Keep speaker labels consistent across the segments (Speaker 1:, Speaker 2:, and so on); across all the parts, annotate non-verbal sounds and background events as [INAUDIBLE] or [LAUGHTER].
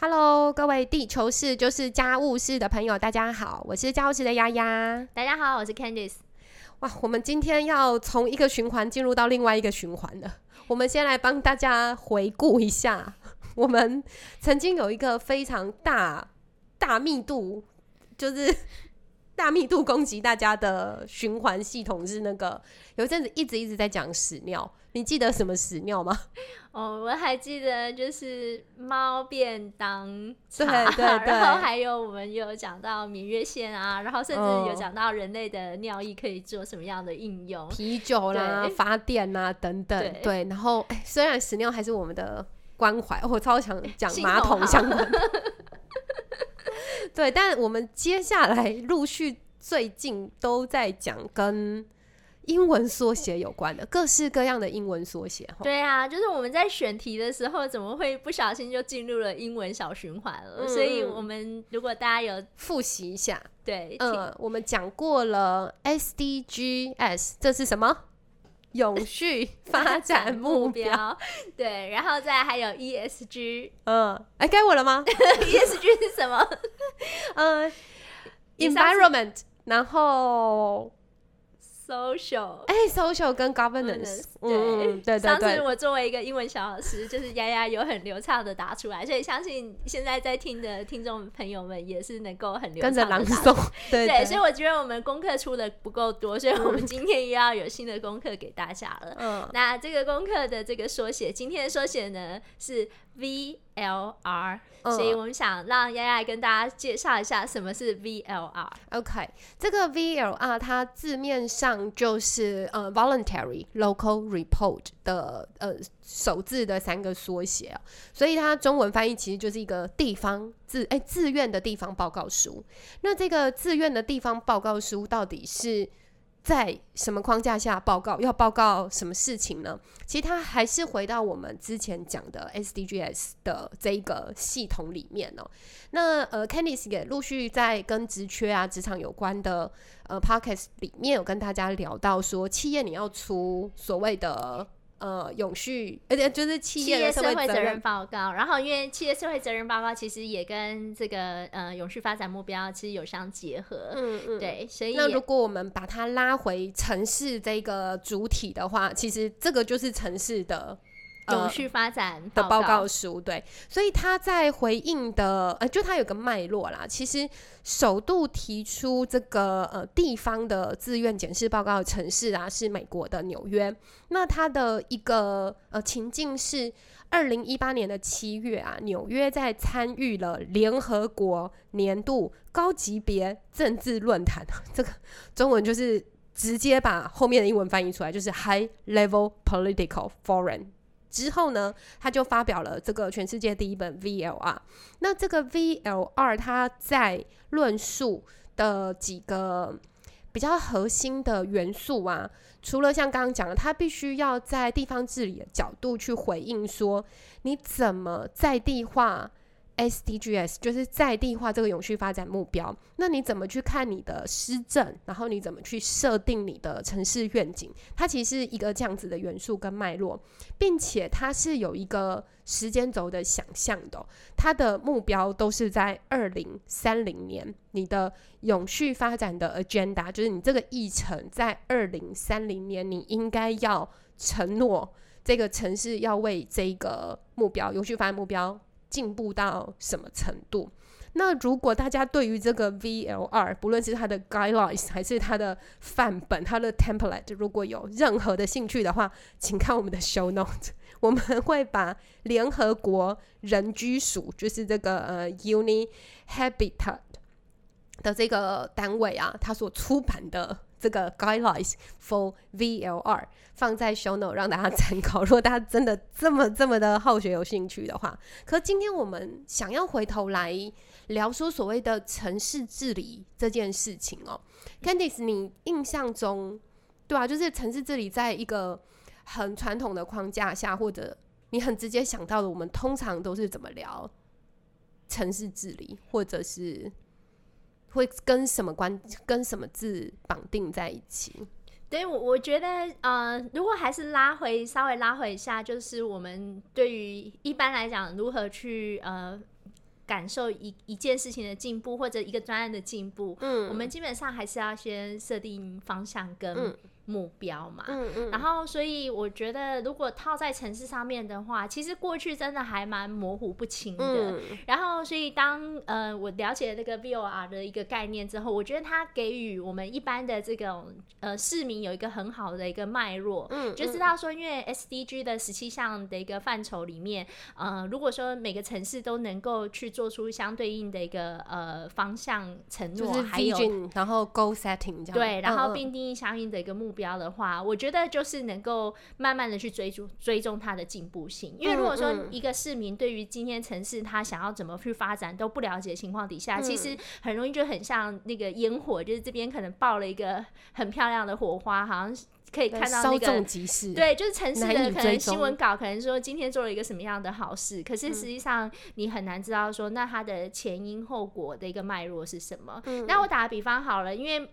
Speaker 1: Hello，各位地球室就是家务室的朋友，大家好，我是家务室的丫丫。
Speaker 2: 大家好，我是 Candice。
Speaker 1: 哇，我们今天要从一个循环进入到另外一个循环了。我们先来帮大家回顾一下，我们曾经有一个非常大、大密度，就是 [LAUGHS] 大密度攻击大家的循环系统是那个，有一阵子一直一直在讲屎尿。你记得什么屎尿吗？[LAUGHS]
Speaker 2: 哦，我还记得就是猫便当，
Speaker 1: 对对 [LAUGHS] 对，
Speaker 2: 然后还有我们有讲到明月线啊，然后甚至有讲到人类的尿液可以做什么样的应用，
Speaker 1: 啤酒啦、发电啊等等，对。然后虽然屎尿还是我们的关怀，[LAUGHS] 我超想讲马桶相关，对。但我们接下来陆续最近都在讲跟。英文缩写有关的各式各样的英文缩写，
Speaker 2: 对啊，就是我们在选题的时候，怎么会不小心就进入了英文小循环了？所以，我们如果大家有
Speaker 1: 复习一下，
Speaker 2: 对，
Speaker 1: 嗯，我们讲过了 SDGs，这是什么？永续发展目标，[LAUGHS]
Speaker 2: 对，然后再还有 ESG，
Speaker 1: 嗯，哎，该我了吗？[LAUGHS]
Speaker 2: ESG 是什么？[LAUGHS]
Speaker 1: 嗯，environment，然后。
Speaker 2: social，
Speaker 1: 哎，social 跟 governance，对对对。
Speaker 2: 上次我作为一个英文小老师，就是丫丫有很流畅的答出来，所以相信现在在听的听众朋友们也是能够很流畅的
Speaker 1: 朗诵。[LAUGHS] 对
Speaker 2: 对，所以我觉得我们功课出的不够多，所以我们今天又要有新的功课给大家了。嗯，那这个功课的这个缩写，今天的缩写呢是 VLR。所以我们想让丫丫跟大家介绍一下什么是 VLR。
Speaker 1: OK，这个 VLR 它字面上就是呃 Voluntary Local Report 的呃首字的三个缩写所以它中文翻译其实就是一个地方自哎自愿的地方报告书。那这个自愿的地方报告书到底是？在什么框架下报告？要报告什么事情呢？其实它还是回到我们之前讲的 SDGs 的这一个系统里面哦。那呃，Candice 也陆续在跟职缺啊、职场有关的呃 Podcast 里面有跟大家聊到说，企业你要出所谓的。呃，永续，而且就是企业社会责任
Speaker 2: 报告。然后，因为企业社会责任报告其实也跟这个呃永续发展目标其实有相结合。嗯嗯，对。所以，
Speaker 1: 那如果我们把它拉回城市这个主体的话，其实这个就是城市的。
Speaker 2: 永续发展
Speaker 1: 的报告书，对，所以他在回应的，呃，就他有个脉络啦。其实首度提出这个呃地方的自愿检视报告的城市啊，是美国的纽约。那它的一个呃情境是，二零一八年的七月啊，纽约在参与了联合国年度高级别政治论坛，[LAUGHS] 这个中文就是直接把后面的英文翻译出来，就是 High Level Political Forum。之后呢，他就发表了这个全世界第一本 VLR。那这个 VLR 它在论述的几个比较核心的元素啊，除了像刚刚讲的，它必须要在地方治理的角度去回应说，你怎么在地化。SDGs 就是在地化这个永续发展目标，那你怎么去看你的施政？然后你怎么去设定你的城市愿景？它其实是一个这样子的元素跟脉络，并且它是有一个时间轴的想象的。它的目标都是在二零三零年，你的永续发展的 agenda 就是你这个议程在二零三零年，你应该要承诺这个城市要为这个目标永续发展目标。进步到什么程度？那如果大家对于这个 VLR，不论是它的 guidelines 还是它的范本、它的 template，如果有任何的兴趣的话，请看我们的 show note，[LAUGHS] 我们会把联合国人居署，就是这个呃 Uni Habitat 的这个单位啊，它所出版的。这个 guidelines for VLR 放在 show not 让大家参考。[LAUGHS] 如果大家真的这么这么的好学有兴趣的话，可今天我们想要回头来聊说所谓的城市治理这件事情哦，Candice，你印象中对啊，就是城市治理在一个很传统的框架下，或者你很直接想到的，我们通常都是怎么聊城市治理，或者是？会跟什么关？跟什么字绑定在一起？
Speaker 2: 对，我我觉得，呃，如果还是拉回稍微拉回一下，就是我们对于一般来讲，如何去呃感受一一件事情的进步或者一个专案的进步，
Speaker 1: 嗯
Speaker 2: 我们基本上还是要先设定方向跟
Speaker 1: 嗯
Speaker 2: 目标嘛。
Speaker 1: 嗯嗯，
Speaker 2: 然后，所以我觉得，如果套在城市上面的话，其实过去真的还蛮模糊不清的。
Speaker 1: 嗯。
Speaker 2: 然后，所以当呃我了解那个 VOR 的一个概念之后，我觉得它给予我们一般的这种呃市民有一个很好的一个脉络，
Speaker 1: 嗯
Speaker 2: 就知道说，因为 SDG 的十七项的一个范畴里面，呃，如果说每个城市都能够去做出相对应的一个呃方向承诺，
Speaker 1: 就是
Speaker 2: 还有
Speaker 1: 然后 goal setting 这样，
Speaker 2: 对，然后
Speaker 1: 嗯。
Speaker 2: 并定义相应的一个目标的话，我觉得就是能够慢慢的去追逐追踪它的进步性。因为如果说一个市民对于今天城市他想要怎么去发展都不了解的情况底下，其
Speaker 1: 嗯
Speaker 2: 实很容易就很像那个烟火，就是这边可能爆了一个很漂亮的火花，好像可以看到
Speaker 1: 稍
Speaker 2: 那个
Speaker 1: 纵即逝，
Speaker 2: 对，就是城市的可能新闻稿，可能说今天做了一个什么样的好事，可
Speaker 1: 嗯
Speaker 2: 是实际上你很难知道说那它的前因后果的一个脉络是什么。
Speaker 1: 嗯
Speaker 2: 那我打个比方好了，因为。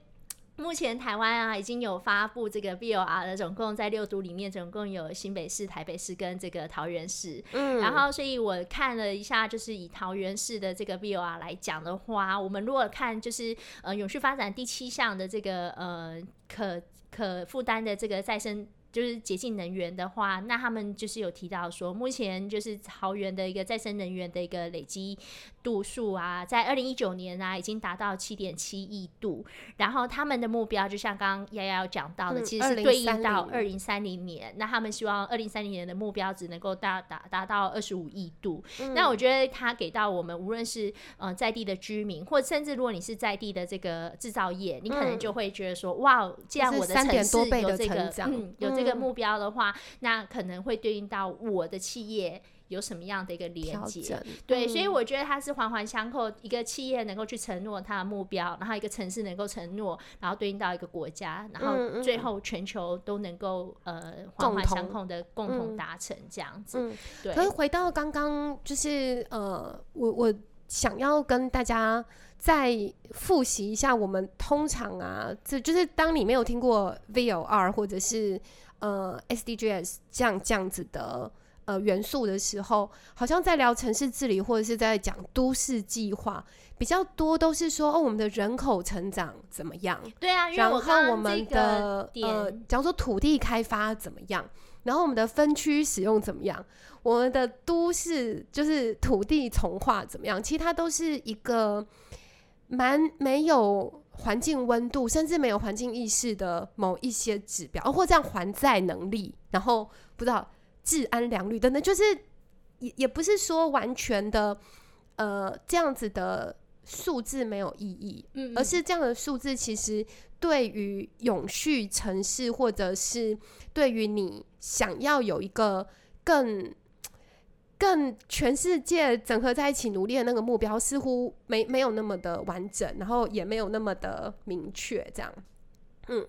Speaker 2: 目前台湾啊已经有发布这个 BOR 的，总共在六都里面，总共有新北市、台北市跟这个桃园市。
Speaker 1: 嗯，
Speaker 2: 然后，所以我看了一下，就是以桃园市的这个 BOR 来讲的话，我们如果看就是呃永续发展第七项的这个呃可可负担的这个再生。就是洁净能源的话，那他们就是有提到说，目前就是桃园的一个再生能源的一个累积度数啊，在二零一九年啊已经达到七点七亿度，然后他们的目标就像刚刚丫丫有讲到的，
Speaker 1: 嗯
Speaker 2: 其实是对应
Speaker 1: 2030
Speaker 2: 到二零三零年，那他们希望二零三零年的目标只能够达达达到二十五亿度。
Speaker 1: 嗯
Speaker 2: 那我觉得他给到我们无论是呃在地的居民，或甚至如果你是在地的这个制造业，你可能就会觉得说，哇，既然我的
Speaker 1: 3
Speaker 2: 城市有这个嗯有这个
Speaker 1: 嗯
Speaker 2: 目标的话，那可能会对应到我的企业。有什么样的一个连接？对，所以
Speaker 1: 嗯
Speaker 2: 我觉得它是环环相扣。一个企业能够去承诺它的目标，然后一个城市能够承诺，然后对应到一个国家，然
Speaker 1: 嗯
Speaker 2: 后
Speaker 1: 嗯
Speaker 2: 最后全球都能够呃环环相
Speaker 1: 同
Speaker 2: 扣的共同
Speaker 1: 嗯
Speaker 2: 达成这样子。
Speaker 1: 嗯，
Speaker 2: 对
Speaker 1: 可，是回到刚刚，就是呃，我我想要跟大家再复习一下，我们通常啊，这就是当你没有听过 VOR 或者是呃 SDGs 这样这样子的。呃，元素的时候，好像在聊城市治理，或者是在讲都市计划，比较多都是说哦，我们的人口成长怎么样，
Speaker 2: 对啊，
Speaker 1: 然后
Speaker 2: 我
Speaker 1: 们的，呃，假如说土地开发怎么样，然后我们的分区使用怎么样，我们的都市就是土地从化怎么样，其实它都是一个蛮没有环境温度，甚至没有环境意识的某一些指标，或这样还债能力，然后不知道治安良率等等，就是也也不是说完全的呃这样子的数字没有意义，
Speaker 2: 嗯，
Speaker 1: 而是这样的数字其实对于永续城市，或者是对于你想要有一个更更全世界整合在一起努力的那个目标，似乎没没有那么的完整，然后也没有那么的明确，这样。嗯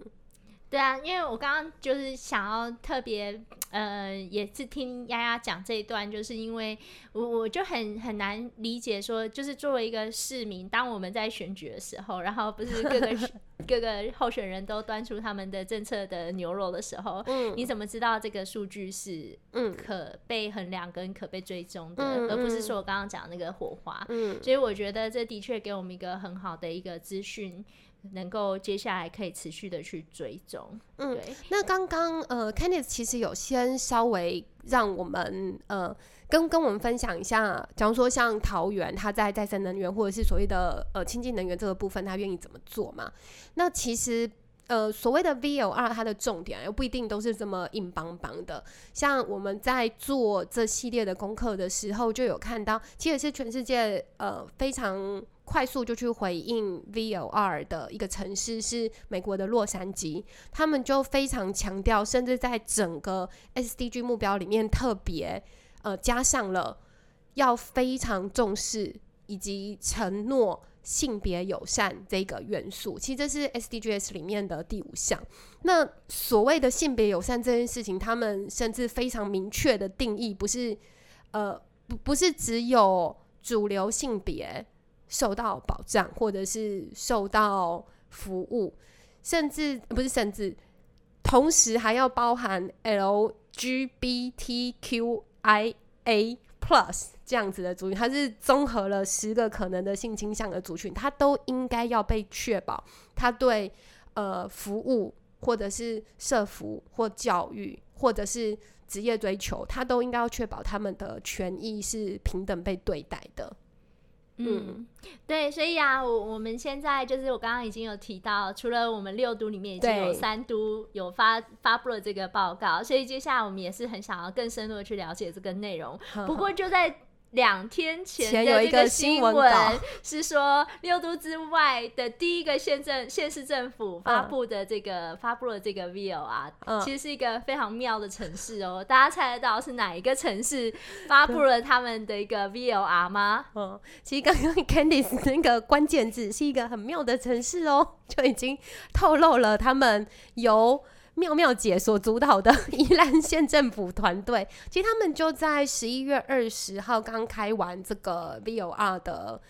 Speaker 2: 对啊，因为我刚刚就是想要特别，呃，也是听丫丫讲这一段，就是因为我我就很很难理解说，就是作为一个市民，当我们在选举的时候，然后不是各个 [LAUGHS] 各个候选人都端出他们的政策的牛肉的时候，
Speaker 1: 嗯
Speaker 2: 你怎么知道这个数据是
Speaker 1: 嗯
Speaker 2: 可被衡量跟可被追踪的，
Speaker 1: 嗯
Speaker 2: 而不是
Speaker 1: 嗯
Speaker 2: 说我刚刚讲那个火花？
Speaker 1: 嗯
Speaker 2: 所以我觉得这的确给我们一个很好的一个资讯，能够接下来可以持续的去追踪。
Speaker 1: 嗯
Speaker 2: 对，
Speaker 1: 那刚刚呃，Kenneth 其实有先稍微让我们呃跟跟我们分享一下，假如说像桃园，它在再生能源或者是所谓的呃清净能源这个部分，它愿意怎么做嘛？那其实。呃，所谓的 VOR，它的重点又不一定都是这么硬邦邦的。像我们在做这系列的功课的时候，就有看到，其实是全世界呃非常快速就去回应 VOR 的一个城市是美国的洛杉矶，他们就非常强调，甚至在整个 SDG 目标里面特别呃加上了要非常重视以及承诺性别友善这个元素。其实这是 SDGs 里面的第五项。那所谓的性别友善这件事情，他们甚至非常明确的定义，不是呃不不是只有主流性别受到保障，或者是受到服务，甚至不是甚至，同时还要包含 LGBTQIA plus 这样子的族群，它是综合了十个可能的性倾向的族群，它都应该要被确保，它对呃服务或者是社服或教育或者是职业追求，它都应该要确保他们的权益是平等被对待的。
Speaker 2: 嗯，对，所以啊，我我们现在就是我刚刚已经有提到，除了我们六都里面已经有三都有发发布了这个报告，所以接下来我们也是很想要更深入的去了解这个内容。不过就在。两天前的这个新闻 [LAUGHS] 是说，六都之外的第一个县政县市政府发布的这个发布了这个 VO 啊，其实是一个非常妙的城市哦。大家猜得到是哪一个城市发布了他们的一个 VOR 吗？
Speaker 1: 嗯，其实刚刚 Candice 那个关键字是一个很妙的城市哦，就已经透露了他们由。妙妙姐所主导的 [LAUGHS] 宜兰县政府团队，其实他们就在十一月二十号刚开完这个 VOR 的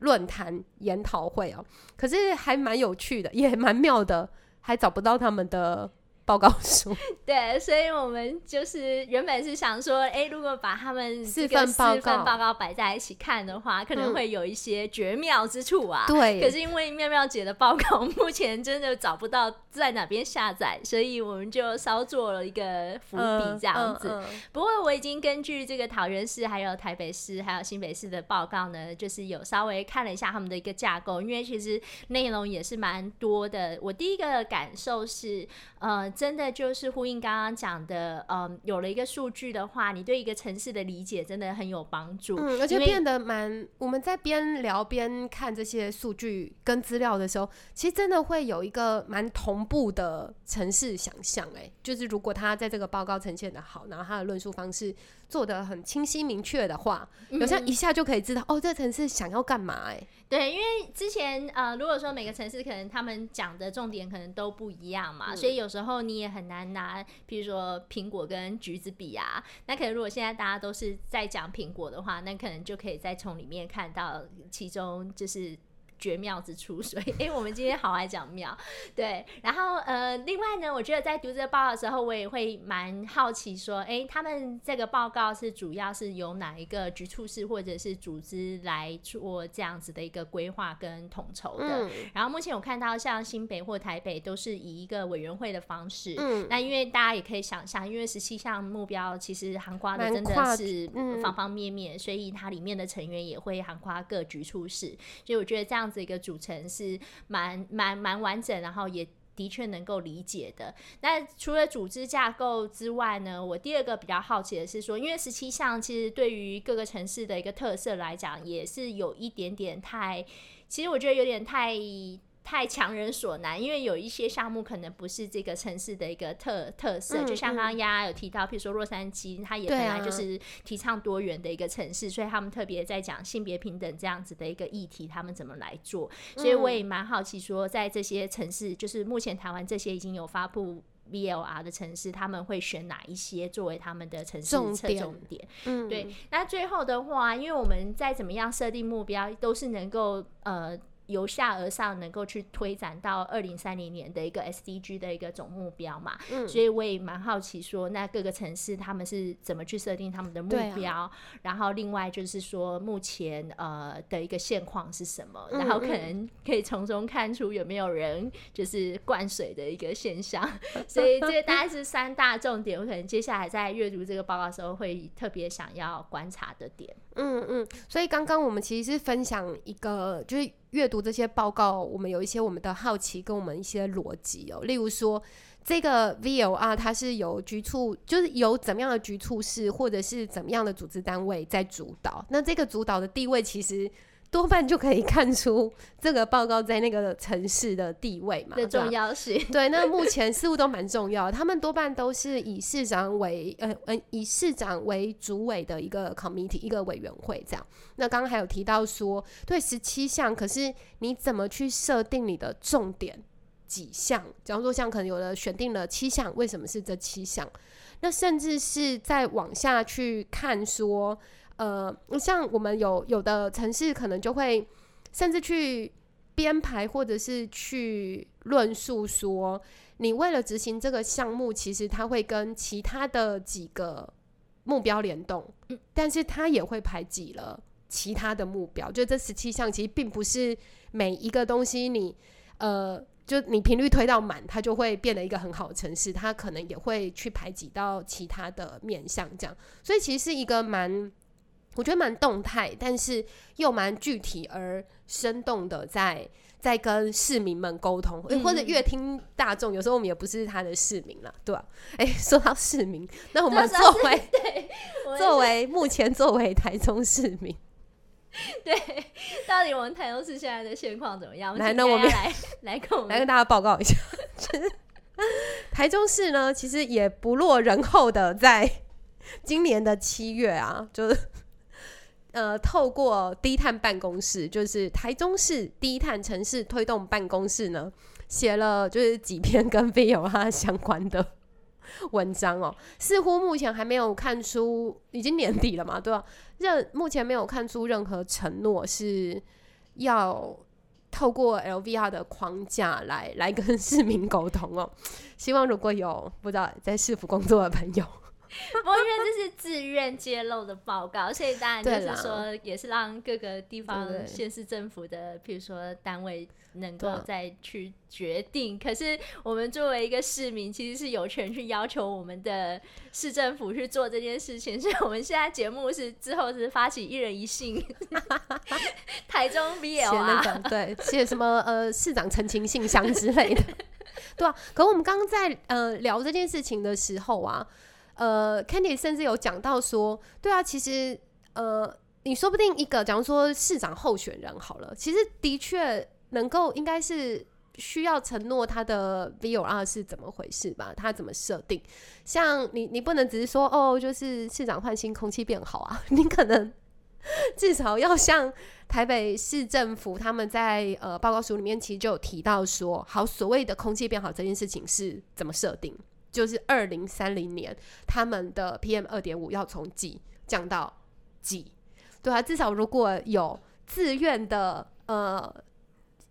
Speaker 1: 论坛研讨会哦，可是还蛮有趣的，也蛮妙的，还找不到他们的。报告书 [LAUGHS]
Speaker 2: 对，所以我们就是原本是想说，哎，如果把他们
Speaker 1: 四份四
Speaker 2: 份报告摆在一起看的话，可能会有一些绝妙之处啊。
Speaker 1: 对，
Speaker 2: 可是因为妙妙姐的报告目前真的找不到在哪边下载，所以我们就稍做了一个伏笔这样子。不过我已经根据这个桃园市、还有台北市、还有新北市的报告呢，就是有稍微看了一下他们的一个架构，因为其实内容也是蛮多的。我第一个感受是，呃。真的就是呼应刚刚讲的，嗯，有了一个数据的话，你对一个城市的理解真的很有帮助。
Speaker 1: 嗯，而且变得蛮，我们在边聊边看这些数据跟资料的时候，其实真的会有一个蛮同步的城市想象。哎，就是如果他在这个报告呈现的好，然后他的论述方式做的很清晰明确的话，好像一下就可以知道，哦，这个城市想要干嘛？哎。
Speaker 2: 对，因为之前呃，如果说每个城市可能他们讲的重点可能都不一样嘛，所以有时候你也很难拿，比如说苹果跟橘子比啊。那可能如果现在大家都是在讲苹果的话，那可能就可以再从里面看到其中就是。绝妙之处，所以 [LAUGHS] 哎，我们今天好爱讲妙，对。然后呃，另外呢，我觉得在读这个报告的时候，我也会蛮好奇，说哎，他们这个报告是主要是由哪一个局处室或者是组织来做这样子的一个规划跟统筹的？然后目前我看到像新北或台北都是以一个委员会的方式，嗯，那因为大家也可以想象，因为十七项目标其实涵盖的真的是方方面面，所以它里面的成员也会涵盖各局处室，所以我觉得这样。这个组成是蛮蛮蛮完整，然后也的确能够理解的。那除了组织架构之外呢，我第二个比较好奇的是说，因为十七项其实对于各个城市的一个特色来讲，也是有一点点太，其实我觉得有点太。太强人所难，因为有一些项目可能不是这个城市的一个特特色，就像刚刚丫丫有提到，譬如说洛杉矶，它也本来就是提倡多元的一个城市，所以他们特别在讲性别平等这样子的一个议题，他们怎么来做？所以我也蛮好奇，说在这些城市，就是目前台湾这些已经有发布 VLR 的城市，他们会选哪一些作为他们的城市侧重点？嗯，对。那最后的话，因为我们再怎么样设定目标，都是能够呃。由下而上，能够去推展到二零三零年的一个 SDG 的一个总目标嘛？嗯，所以我也蛮好奇，说那各个城市他们是怎么去设定他们的目标？然后另外就是说，目前呃的一个现况是什么？然后可能可以从中看出有没有人就是灌水的一个现象。[LAUGHS] 所以这大概是三大重点，我可能接下来在阅读这个报告的时候会特别想要观察的点。
Speaker 1: 嗯嗯，所以刚刚我们其实是分享一个就是。阅读这些报告，我们有一些我们的好奇跟我们一些逻辑哦。例如说，这个 VOR 它是由局处，就是由怎么样的局处室或者是怎么样的组织单位在主导。那这个主导的地位其实。多半就可以看出这个报告在那个城市的地位嘛
Speaker 2: 的重要性。[LAUGHS]
Speaker 1: 对，那目前似乎都蛮重要。他们多半都是以市长为呃呃以市长为主委的一个 committee 一个委员会这样。那刚刚还有提到说，对十七项，可是你怎么去设定你的重点几项？假如说像可能有的选定了七项，为什么是这七项？那甚至是再往下去看说。呃，像我们有有的城市可能就会甚至去编排，或者是去论述说，你为了执行这个项目，其实它会跟其他的几个目标联动，但是它也会排挤了其他的目标。就这十七项，其实并不是每一个东西你呃。就你频率推到满，它就会变得一个很好的城市。它可能也会去排挤到其他的面向，这样。所以其实是一个蛮，我觉得蛮动态，但是又蛮具体而生动的，在在跟市民们沟通，或者乐听大众。有时候我们也不是他的市民了，对吧？哎，[LAUGHS] 说到市民，那我们作为 [LAUGHS] 作为目前作为台中市民。[LAUGHS]
Speaker 2: 对，到底我们台中市现在的现况怎么样？
Speaker 1: 来，那我们
Speaker 2: 来来跟我们
Speaker 1: 来跟大家报告一下。台中市呢，其实也不落人后的，在今年的七月啊，就是呃，透过低碳办公室，就是台中市低碳城市推动办公室呢，写了就是几篇跟 V O 它相关的。文章哦，似乎目前还没有看出，已经年底了嘛，对吧？任目前没有看出任何承诺是要透过 LVR 的框架来来跟市民沟通哦。希望如果有不知道在市府工作的朋友。
Speaker 2: 不过因为这是自愿揭露的报告，所以当然就是说，也是让各个地方县市政府的，譬如说单位能够再去决定。可是我们作为一个市民，其实是有权去要求我们的市政府去做这件事情。所以我们现在节目是之后是发起一人一信，[LAUGHS] 台中 BL 啊，
Speaker 1: 对，写什么呃市长澄清信箱之类的，[LAUGHS] 对啊。可我们刚刚在呃聊这件事情的时候啊。呃，Candy 甚至有讲到说，对啊，其实呃，你说不定一个，假如说市长候选人好了，其实的确能够应该是需要承诺他的 V O R 是怎么回事吧？他怎么设定？像你，你不能只是说哦，就是市长换新，空气变好啊，[LAUGHS] 你可能至少要像台北市政府他们在呃报告书里面其实就有提到说，好，所谓的空气变好这件事情是怎么设定？就是二零三零年，他们的 PM 二点五要从几降到几，对啊，至少如果有自愿的，呃，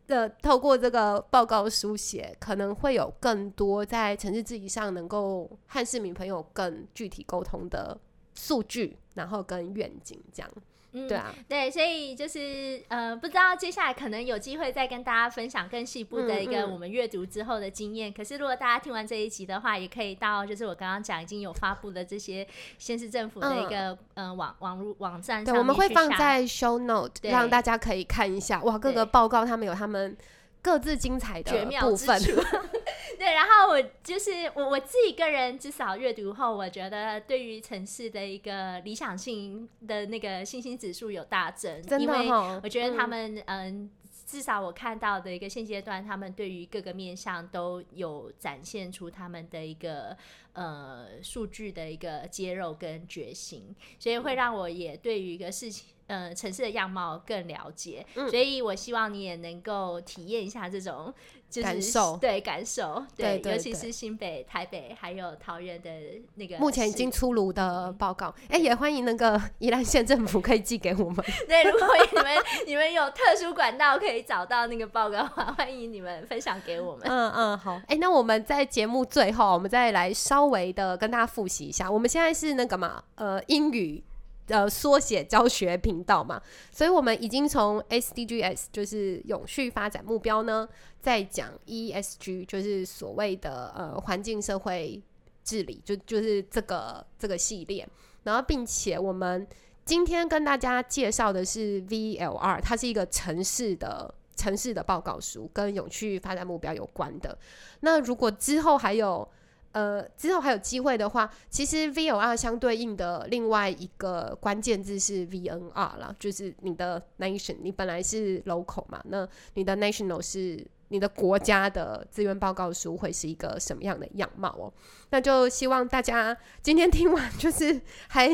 Speaker 1: 的透过这个报告书写，可能会有更多在城市治理上能够和市民朋友更具体沟通的数据，然后跟愿景这样。嗯，对啊，
Speaker 2: 对，所以就是呃，不知道接下来可能有机会再跟大家分享更细部的一个我们阅读之后的经验。可是如果大家听完这一集的话，也可以到就是我刚刚讲已经有发布的这些先市政府的一个嗯网网络网站上，
Speaker 1: 我们会放在 show note 让大家可以看一下。哇，各个报告他们有他们。各自精彩的部分，[LAUGHS]
Speaker 2: 对，然后我就是我我自己个人至少阅读后，我觉得对于城市的一个理想性的那个信心指数有大增，因为我觉得他们嗯，至少我看到的一个现阶段，他们对于各个面向都有展现出他们的一个呃数据的一个揭露跟决心，所以会让我也对于一个事情。呃，城市的样貌更了解，所以我希望你也能够体验一下这种
Speaker 1: 感受，
Speaker 2: 对感受，对，尤其是新北、台北还有桃园的那个
Speaker 1: 目前已经出炉的报告，哎，也欢迎那个 [LAUGHS] 宜兰县政府可以寄给我们。
Speaker 2: 对，如果你们你们有特殊管道可以找到那个报告的话，欢迎你们分享给我们。
Speaker 1: 嗯嗯，好，哎，那我们在节目最后，我们再来稍微的跟大家复习一下，我们现在是那个嘛，呃，英语。呃，缩写教学频道嘛，所以我们已经从 SDGs 就是永续发展目标呢，在讲 ESG 就是所谓的呃环境社会治理，就就是这个这个系列。然后，并且我们今天跟大家介绍的是 VLR，它是一个城市的城市的报告书，跟永续发展目标有关的。那如果之后还有。呃，之后还有机会的话，其实 V O R 相对应的另外一个关键字是 V N R 啦，就是你的 nation，你本来是 local 嘛，那你的 national 是你的国家的资源报告书会是一个什么样的样貌哦？那就希望大家今天听完，就是 [LAUGHS] 还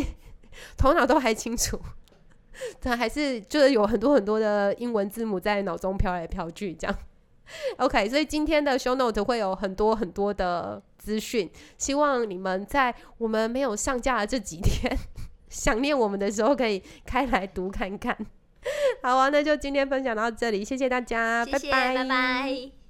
Speaker 1: 头脑都还清楚，[LAUGHS] 但还是就是有很多很多的英文字母在脑中飘来飘去这样。[LAUGHS] OK，所以今天的 show note 会有很多很多的资讯，希望你们在我们没有上架的这几天，[LAUGHS] 想念我们的时候可以开来读看看。[LAUGHS] 好啊，那就今天分享到这里，谢谢大家，拜拜，
Speaker 2: 拜拜。